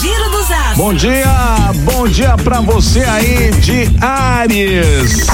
Giro dos Astros. Bom dia, bom dia pra você aí de Ares.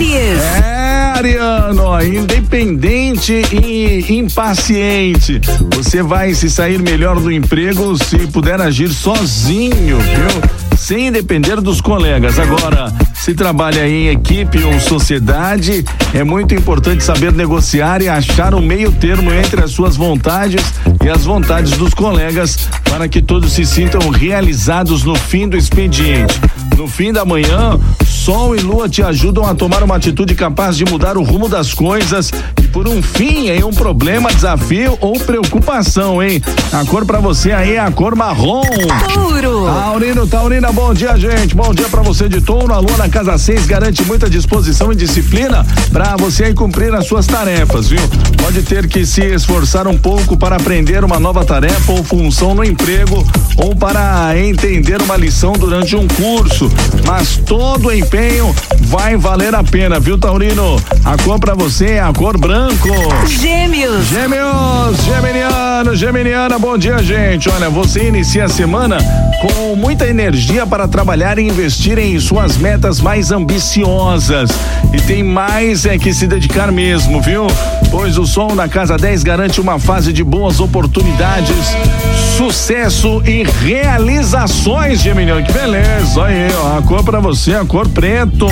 Aries. É, Ariano, independente e impaciente. Você vai se sair melhor do emprego se puder agir sozinho, viu? Sem depender dos colegas. Agora, se trabalha em equipe ou sociedade, é muito importante saber negociar e achar um meio termo entre as suas vontades e as vontades dos colegas para que todos se sintam realizados no fim do expediente. No fim da manhã, Sol e Lua te ajudam a tomar uma atitude capaz de mudar o rumo das coisas e por um fim em um problema, desafio ou preocupação, hein? A cor para você aí é a cor marrom. Touro. Taurino, Taurina, bom dia, gente. Bom dia para você de touro. A Lua na casa 6 garante muita disposição e disciplina para você aí cumprir as suas tarefas, viu? Pode ter que se esforçar um pouco para aprender uma nova tarefa ou função no emprego ou para entender uma lição durante um curso, mas todo o empenho vai valer a pena, viu, Taurino? A cor para você é a cor branco. Gêmeos. Gêmeos, Geminiano, Geminiana, bom dia, gente. Olha, você inicia a semana com muita energia para trabalhar e investir em suas metas mais ambiciosas. E tem mais é que se dedicar mesmo, viu? Pois o som da Casa 10 garante uma fase de boas oportunidades, sucesso e realizações, Geminiano. Que beleza, aí, ó, a cor para você, a cor preto.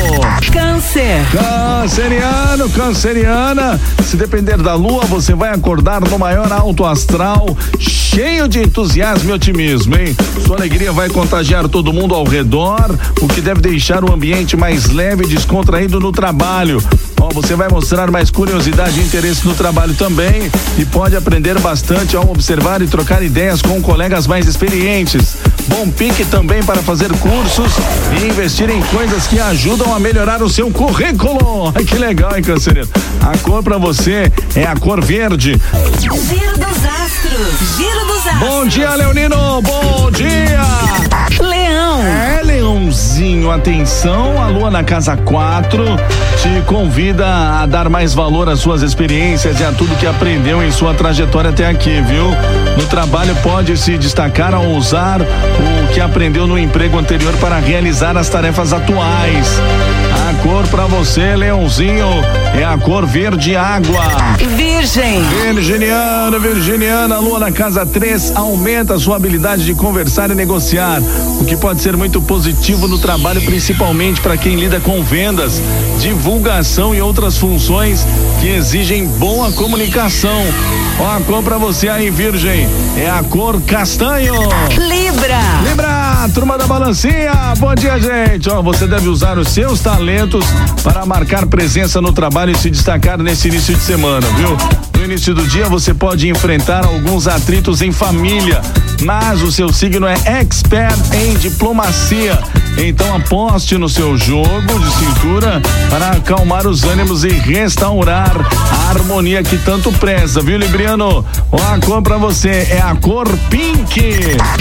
Câncer. Canceriano, canceriana, se depender da lua, você vai acordar no maior alto astral, cheio de entusiasmo e otimismo, hein? Sua alegria vai contagiar todo mundo ao redor, o que deve deixar o ambiente mais leve e descontraído no trabalho. Ó, você vai mostrar mais curiosidade e interesse no trabalho também e pode aprender bastante ao observar e trocar ideias com colegas mais experientes. Bom pique também para fazer cursos e investir em coisas que ajudam a melhorar o seu currículo. Ai, que legal, hein, Canceriano? A cor para você é a cor verde. Giro dos Astros. Giro dos Astros. Bom dia, Leonino. Bom dia. Leão. Atenção, a lua na casa 4 te convida a dar mais valor às suas experiências e a tudo que aprendeu em sua trajetória até aqui, viu? No trabalho pode se destacar ao usar o que aprendeu no emprego anterior para realizar as tarefas atuais. A cor para você, Leãozinho, é a cor verde água. Virgem. Virginiano, Virginiana, lua na casa 3 aumenta a sua habilidade de conversar e negociar, o que pode ser muito positivo no trabalho, principalmente para quem lida com vendas, divulgação e outras funções que exigem boa comunicação. Ó, a cor para você aí, Virgem, é a cor castanho. Libra. Libra, turma da balancinha, bom dia, gente. Ó, você deve usar os seus talentos para marcar presença no trabalho e se destacar nesse início de semana, viu? No início do dia você pode enfrentar alguns atritos em família, mas o seu signo é expert em diplomacia. Então aposte no seu jogo de cintura para acalmar os ânimos e restaurar a harmonia que tanto preza, viu, Libriano? Ó, a cor pra você é a cor pink.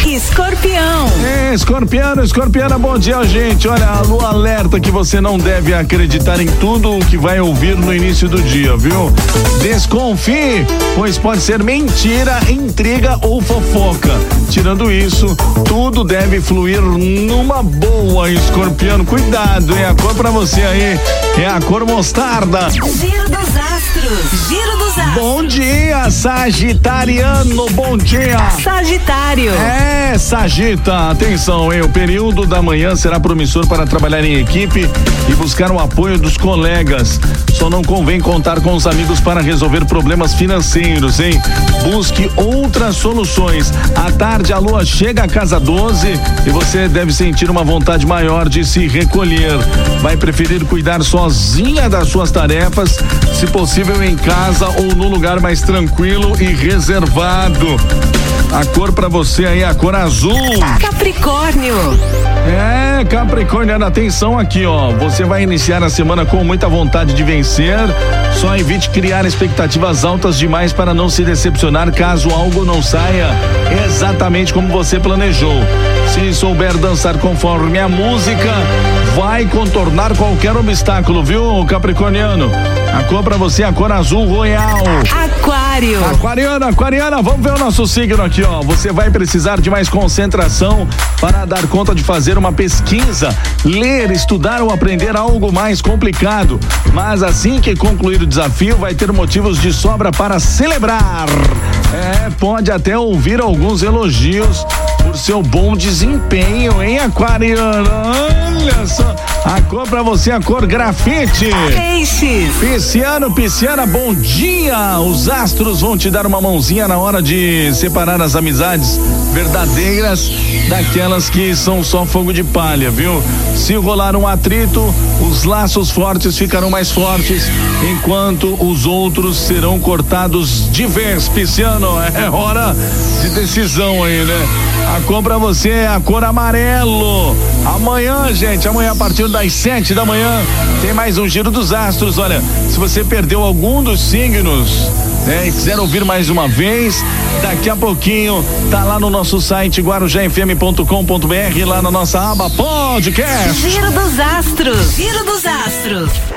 Escorpião. É, escorpiano, escorpiana, bom dia, gente. Olha, a lua alerta que você não deve acreditar em tudo o que vai ouvir no início do dia, viu? Desconfie, pois pode ser mentira, intriga ou fofoca. Tirando isso, tudo deve fluir numa boa, escorpiano. Cuidado, hein? A cor pra você aí é a cor mostarda. Giro dos Astros. Giro dos. Bom dia, Sagitariano, bom dia. Sagitário. É, Sagita, atenção, hein? O período da manhã será promissor para trabalhar em equipe e buscar o apoio dos colegas. Só não convém contar com os amigos para resolver problemas financeiros, hein? Busque outras soluções. À tarde, a lua chega à casa 12 e você deve sentir uma vontade maior de se recolher. Vai preferir cuidar sozinha das suas tarefas, se possível em casa ou no lugar mais tranquilo e reservado. A cor para você aí é a cor azul. Capricórnio. É, Capricorniano, atenção aqui, ó. Você vai iniciar a semana com muita vontade de vencer. Só evite criar expectativas altas demais para não se decepcionar caso algo não saia exatamente como você planejou. Se souber dançar conforme a música, vai contornar qualquer obstáculo, viu, Capricorniano? A cor pra você, a cor azul royal. Aquário. Aquariana, aquariana, vamos ver o nosso signo aqui, ó. Você vai precisar de mais concentração para dar conta de fazer uma pesquisa, ler, estudar ou aprender algo mais complicado. Mas assim que concluir o desafio, vai ter motivos de sobra para celebrar. É, pode até ouvir alguns elogios por seu bom desempenho, hein, aquariano? Olha só, a cor pra você, a cor grafite. Peixes. Pisciano, Pisciana, bom dia! Os astros vão te dar uma mãozinha na hora de separar as amizades verdadeiras daquelas que são só fogo de palha, viu? Se rolar um atrito, os laços fortes ficarão mais fortes, enquanto os outros serão cortados de vez. Pisciano, é hora de decisão aí, né? A cor pra você é a cor amarelo. Amanhã, gente, amanhã a partir das sete da manhã, tem mais um giro dos astros. Olha, se você perdeu algum dos signos, né, e quiser ouvir mais uma vez, daqui a pouquinho tá lá no nosso site guarujafm.com.br, lá na nossa aba podcast. Giro dos astros. Giro dos astros.